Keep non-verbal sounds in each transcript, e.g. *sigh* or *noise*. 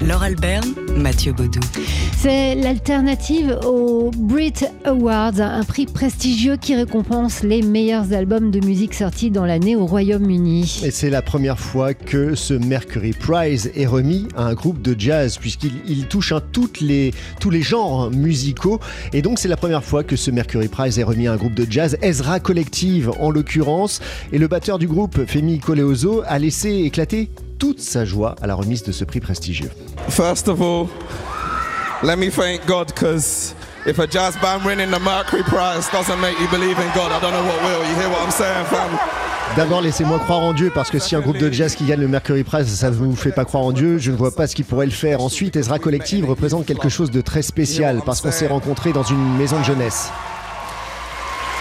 Laure Albert, Mathieu Baudou. C'est l'alternative aux Brit Awards, un prix prestigieux qui récompense les meilleurs albums de musique sortis dans l'année au Royaume-Uni. Et c'est la première fois que ce Mercury Prize est remis à un groupe de jazz, puisqu'il touche hein, toutes les, tous les genres musicaux. Et donc c'est la première fois que ce Mercury Prize est remis à un groupe de jazz, Ezra Collective en l'occurrence. Et le batteur du groupe, Femi Coleoso, a laissé éclater toute sa joie à la remise de ce prix prestigieux. First of all, let me thank God because if a jazz band winning the Mercury Prize doesn't make you believe in God, I don't know what will. You hear what I'm saying, fam? D'abord, laissez-moi croire en Dieu, parce que si un groupe de jazz qui gagne le Mercury Prize, ça ne vous fait pas croire en Dieu, je ne vois pas ce qu'il pourrait le faire. Ensuite, Ezra Collective représente quelque chose de très spécial, parce qu'on s'est rencontrés dans une maison de jeunesse.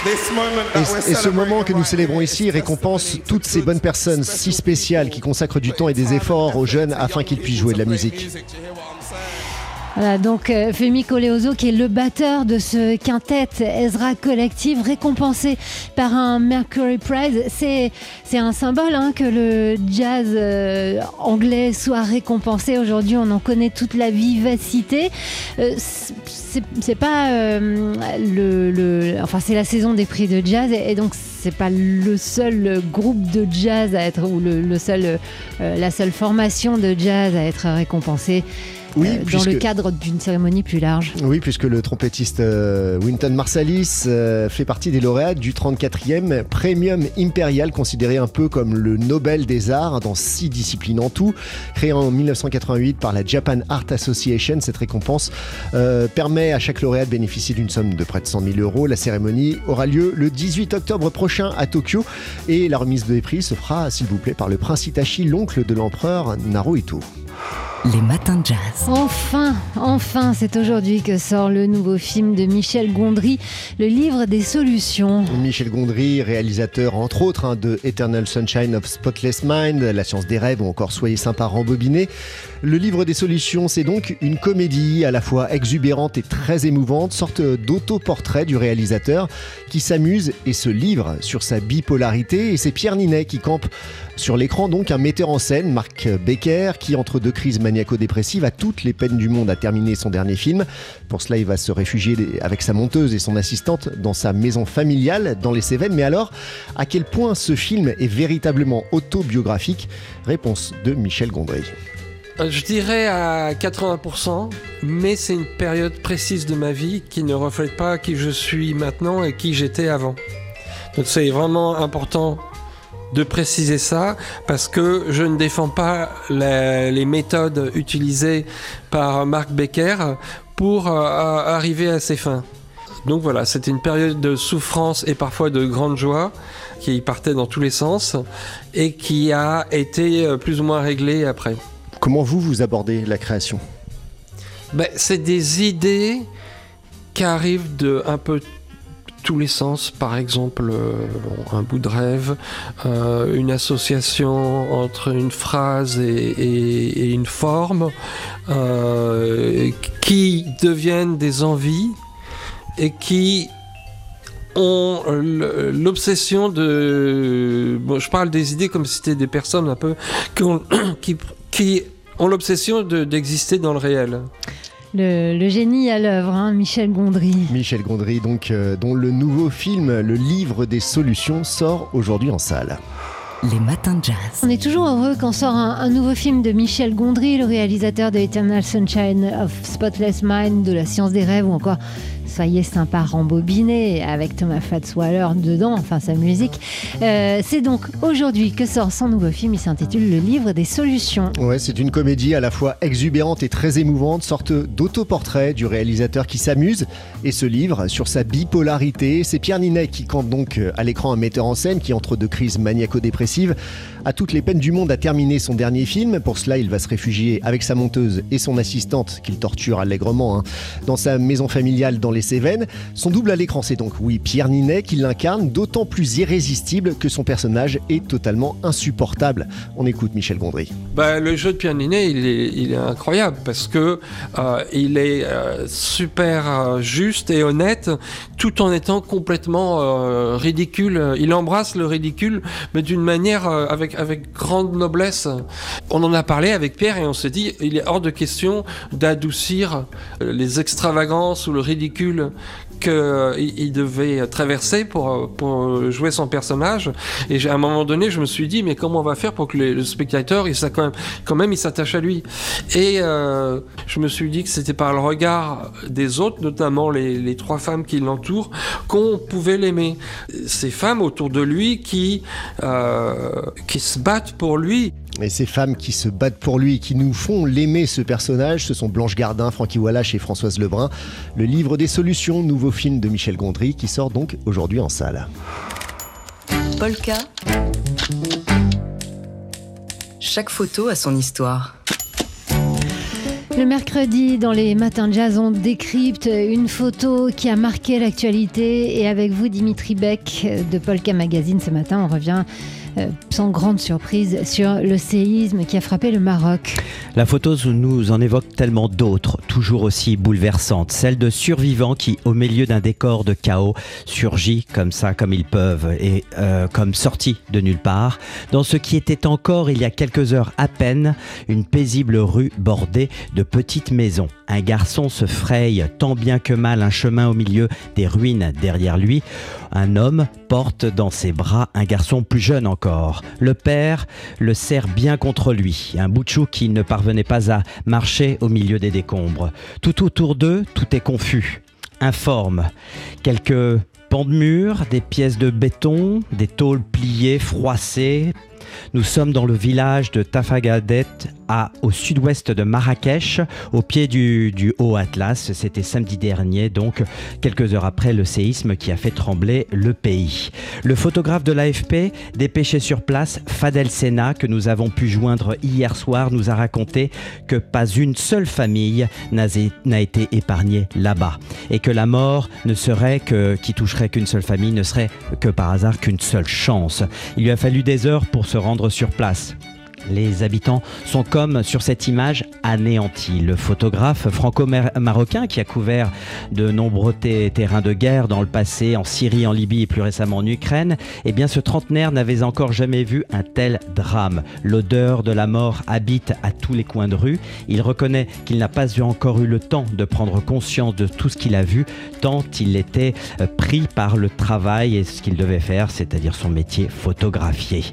Et, et, ce moment que nous célébrons ici récompense toutes ces bonnes personnes si spéciales qui consacrent du temps et des efforts aux jeunes afin qu'ils puissent jouer de la musique. Voilà, donc euh, Femi Coleoso qui est le batteur de ce quintet Ezra Collective récompensé par un Mercury Prize. C'est, c'est un symbole hein, que le jazz euh, anglais soit récompensé. Aujourd'hui, on en connaît toute la vivacité. Euh, c'est, pas euh, le, le, Enfin, c'est la saison des prix de jazz et, et donc c'est pas le seul groupe de jazz à être ou le, le seul, euh, la seule formation de jazz à être récompensée oui, euh, puisque... dans le cadre d'une cérémonie plus large. Oui, puisque le trompettiste euh, Winton Marsalis euh, fait partie des lauréats du 34e Premium Imperial, considéré un peu comme le Nobel des arts dans six disciplines en tout. Créé en 1988 par la Japan Art Association, cette récompense euh, permet à chaque lauréat de bénéficier d'une somme de près de 100 000 euros. La cérémonie aura lieu le 18 octobre prochain à Tokyo et la remise des prix se fera, s'il vous plaît, par le prince Itachi, l'oncle de l'empereur Naruhito. Les matins de jazz. Enfin, enfin, c'est aujourd'hui que sort le nouveau film de Michel Gondry, le livre des solutions. Michel Gondry, réalisateur entre autres hein, de Eternal Sunshine of Spotless Mind, La science des rêves ou encore Soyez sympa rembobiné. Le livre des solutions, c'est donc une comédie à la fois exubérante et très émouvante, sorte d'autoportrait du réalisateur qui s'amuse et se livre sur sa bipolarité. Et c'est Pierre Ninet qui campe sur l'écran donc un metteur en scène, Marc Becker, qui entre deux crises maniaco-dépressives a toutes les peines du monde à terminer son dernier film. Pour cela, il va se réfugier avec sa monteuse et son assistante dans sa maison familiale dans les Cévennes. Mais alors, à quel point ce film est véritablement autobiographique? Réponse de Michel Gondry. Je dirais à 80%, mais c'est une période précise de ma vie qui ne reflète pas qui je suis maintenant et qui j'étais avant. Donc c'est vraiment important de préciser ça parce que je ne défends pas les, les méthodes utilisées par Marc Becker pour euh, arriver à ses fins. Donc voilà, c'était une période de souffrance et parfois de grande joie qui partait dans tous les sens et qui a été plus ou moins réglée après. Comment vous, vous abordez la création? Ben, C'est des idées qui arrivent de un peu tous les sens, par exemple euh, un bout de rêve, euh, une association entre une phrase et, une forme, euh, qui deviennent des envies et qui ont l'obsession de... Bon, je parle des idées comme si c'était des personnes un peu qui, ont, *coughs* l'obsession d'exister de, dans le réel. Le, le, génie à l'œuvre, hein, Michel Gondry. Michel Gondry, donc, euh, dont le nouveau film, Le Livre des Solutions, sort aujourd'hui en salle. Les matins de jazz. On est toujours heureux quand sort un, un, nouveau film de Michel Gondry, le réalisateur de Eternal Sunshine of Spotless Mind, de La Science des Rêves ou encore Soyez sympa rembobiné avec Thomas Fatswaller dedans, enfin sa musique. Euh, c'est donc aujourd'hui que sort son nouveau film, il s'intitule Le Livre des Solutions. Ouais, c'est une comédie à la fois exubérante et très émouvante, sorte d'autoportrait du réalisateur qui s'amuse et se livre sur sa bipolarité. C'est Pierre Ninet qui campe donc à l'écran un metteur en scène qui, entre deux crises maniaco-dépressives, a toutes les peines du monde à terminer son dernier film. Pour cela, il va se réfugier avec sa monteuse et son assistante, qu'il torture allègrement, hein, dans sa maison familiale dans les les Cévennes. Son double à l'écran, c'est donc, oui, Pierre Ninet qui l'incarne, d'autant plus irrésistible que son personnage est totalement insupportable. On écoute Michel Gondry. Bah, le jeu de Pierre Ninet, il est, incroyable parce que euh, il est euh, super euh, juste et honnête tout en étant complètement ridicule. Il embrasse le ridicule, mais d'une manière avec, avec grande noblesse. On en a parlé avec Pierre et on s'est dit, il est hors de question d'adoucir les extravagances ou le ridicule molécules qu'il il devait traverser pour, pour jouer son personnage. Et à un moment donné, je me suis dit, mais comment on va faire pour que le spectateur, il, quand même, quand même, il s'attache à lui? Et euh, je me suis dit que c'était par le regard des autres, notamment les, trois femmes qui l'entourent, qu'on pouvait l'aimer. Ces femmes autour de lui qui, euh, qui se battent pour lui. Et ces femmes qui se battent pour lui, qui nous font l'aimer ce personnage, ce sont Blanche Gardin, Francky Wallace et Françoise Lebrun. Le livre des solutions, nouveau film de Michel Gondry, qui sort donc aujourd'hui en salle. Polka. Chaque photo a son histoire. Le mercredi, dans les matins de jazz, on décrypte une photo qui a marqué l'actualité. Et avec vous, Dimitri Beck de Polka Magazine, ce matin, on revient sans grande surprise sur le séisme qui a frappé le Maroc. La photo nous en évoque tellement d'autres, toujours aussi bouleversantes. Celle de survivants qui, au milieu d'un décor de chaos, surgit comme ça, comme ils peuvent, et euh, comme sortis de nulle part, dans ce qui était encore, il y a quelques heures à peine, une paisible rue bordée de petites maisons. Un garçon se fraye tant bien que mal un chemin au milieu des ruines derrière lui. Un homme porte dans ses bras un garçon plus jeune encore. Le père le serre bien contre lui, un bout de chou qui ne parvenait pas à marcher au milieu des décombres. Tout autour d'eux, tout est confus, informe. Quelques pans de mur, des pièces de béton, des tôles pliées, froissées. Nous sommes dans le village de Tafagadet, au sud-ouest de Marrakech, au pied du, Haut Atlas. C'était samedi dernier, donc quelques heures après le séisme qui a fait trembler le pays. Le photographe de l'AFP, dépêché sur place, Fadel Sena, que nous avons pu joindre hier soir, nous a raconté que pas une seule famille n'a n'a été épargnée là-bas et que la mort ne serait que qui toucherait qu'une seule famille ne serait que par hasard qu'une seule chance. Il lui a fallu des heures pour se rendre sur place. Les habitants sont comme sur cette image anéantis. Le photographe franco-marocain qui a couvert de nombreux terrains de guerre dans le passé, en Syrie, en Libye et plus récemment en Ukraine, eh bien ce trentenaire n'avait encore jamais vu un tel drame. L'odeur de la mort habite à tous les coins de rue. Il reconnaît qu'il n'a pas eu encore eu le temps de prendre conscience de tout ce qu'il a vu, tant il était euh, pris par le travail et ce qu'il devait faire, c'est-à-dire son métier photographier.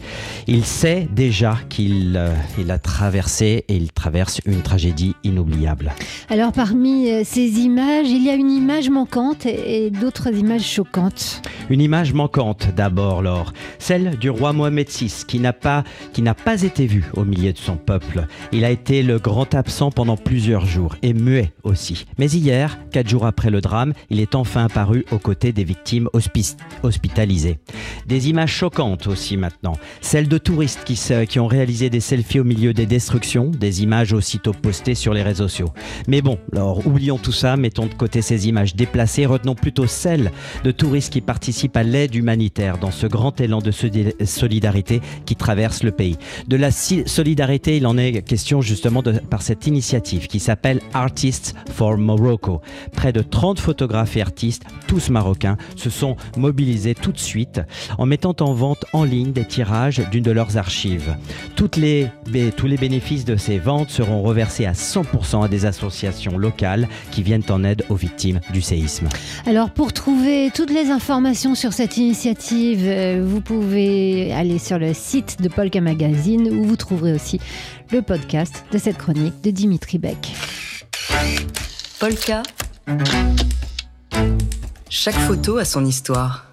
Il sait déjà qu'il euh, il a traversé et il traverse une tragédie inoubliable. Alors parmi euh, ces images, il y a une image manquante et d'autres images choquantes. Une image manquante d'abord, Laure, celle du roi Mohamed VI qui n'a pas, qui n'a pas été vu au milieu de son peuple. Il a été le grand absent pendant plusieurs jours et muet aussi. Mais hier, quatre jours après le drame, il est enfin apparu aux côtés des victimes hospi- hospitalisées. Des images choquantes aussi maintenant, celles de touristes qui, se- qui ont réalisé des selfies au milieu des destructions, des images aussitôt postées sur les réseaux sociaux. Mais bon, alors oublions tout ça, mettons de côté ces images déplacées, retenons plutôt celles de touristes qui participent à l'aide humanitaire dans ce grand élan de soli- solidarité qui traverse le pays. De la solidarité, il en est question justement par cette initiative qui s'appelle Artists for Morocco. Près de 30 photographes et artistes, tous marocains, se sont mobilisés tout de suite en mettant en vente en ligne des tirages d'une de leurs archives. Toutes les, bé- tous les bénéfices de ces ventes seront reversés à 100% à des associations locales qui viennent en aide aux victimes du séisme. Alors pour trouver toutes les informations sur cette initiative, euh, vous pouvez aller sur le site de Polka Magazine où vous trouverez aussi le podcast de cette chronique de Dimitri Beck. Polka. Chaque photo a son histoire.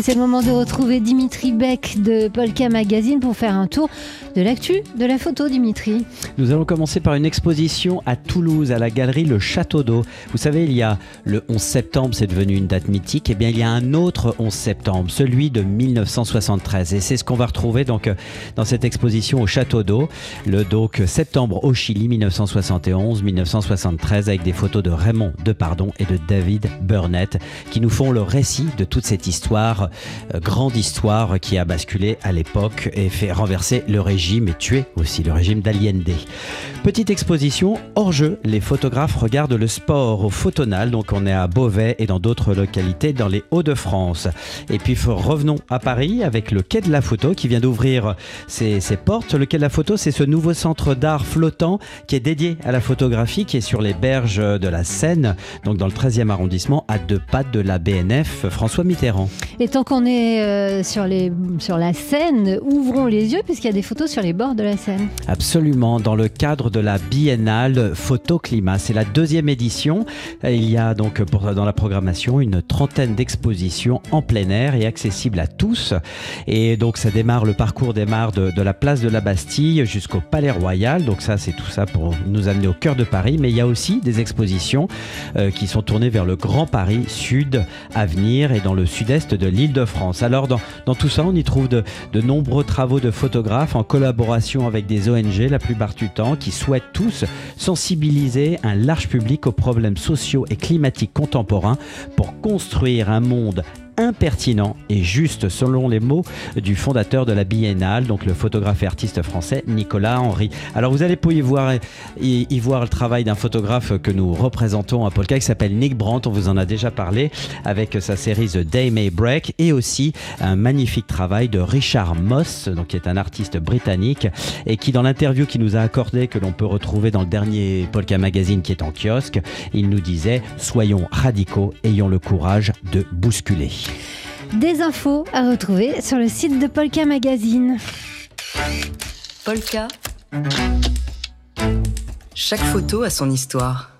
C'est le moment de retrouver Dimitri Beck de Polka Magazine pour faire un tour de l'actu de la photo, Dimitri. Nous allons commencer par une exposition à Toulouse, à la galerie Le Château d'Eau. Vous savez, il y a le 11 septembre, c'est devenu une date mythique. Et eh bien, il y a un autre 11 septembre, celui de 1973. Et c'est ce qu'on va retrouver donc dans cette exposition au Château d'Eau. Le donc septembre au Chili, 1971-1973, avec des photos de Raymond Depardon et de David Burnett qui nous font le récit de toute cette histoire euh, grande histoire qui a basculé à l'époque et fait renverser le régime et tuer aussi le régime d'Allende. Petite exposition hors jeu, les photographes regardent le sport au Photonal, donc on est à Beauvais et dans d'autres localités dans les Hauts-de-France. Et puis revenons à Paris avec le Quai de la Photo qui vient d'ouvrir ses, ses, portes. Le Quai de la Photo, c'est ce nouveau centre d'art flottant qui est dédié à la photographie, qui est sur les berges de la Seine, donc dans le 13e arrondissement, à deux pas de la BNF François Mitterrand. Et tant qu'on est euh, sur, les, sur la Seine, ouvrons les yeux puisqu'il y a des photos sur les bords de la Seine. Absolument, dans le cadre de la biennale Photo Climat. C'est la deuxième édition. Il y a donc dans la programmation une trentaine d'expositions en plein air et accessibles à tous. Et donc ça démarre, le parcours démarre de, la place de la Bastille jusqu'au Palais Royal. Donc ça, c'est tout ça pour nous amener au cœur de Paris. Mais il y a aussi des expositions euh, qui sont tournées vers le Grand Paris Sud à venir et dans le sud-est de l'île de france Alors dans, dans, tout ça, on y trouve de, de, nombreux travaux de photographes en collaboration avec des ONG la plupart du temps qui souhaitent tous sensibiliser un large public aux problèmes sociaux et climatiques contemporains pour construire un monde impertinent et juste selon les mots du fondateur de la biennale, donc le photographe et artiste français Nicolas Henry. Alors vous allez pouvoir y voir, y, voir le travail d'un photographe que nous représentons à Polka qui s'appelle Nick Brandt, on vous en a déjà parlé, avec sa série The Day May Break et aussi un magnifique travail de Richard Moss, donc qui est un artiste britannique et qui dans l'interview qu'il nous a accordé, que l'on peut retrouver dans le dernier Polka Magazine qui est en kiosque, il nous disait soyons radicaux, ayons le courage de bousculer. Des infos à retrouver sur le site de Polka Magazine. Polka. Chaque photo a son histoire.